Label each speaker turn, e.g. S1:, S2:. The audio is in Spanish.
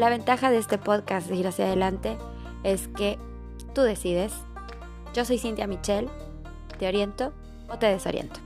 S1: La ventaja de este podcast de ir hacia adelante es que tú decides. Yo soy Cintia Michelle, te oriento o te desoriento.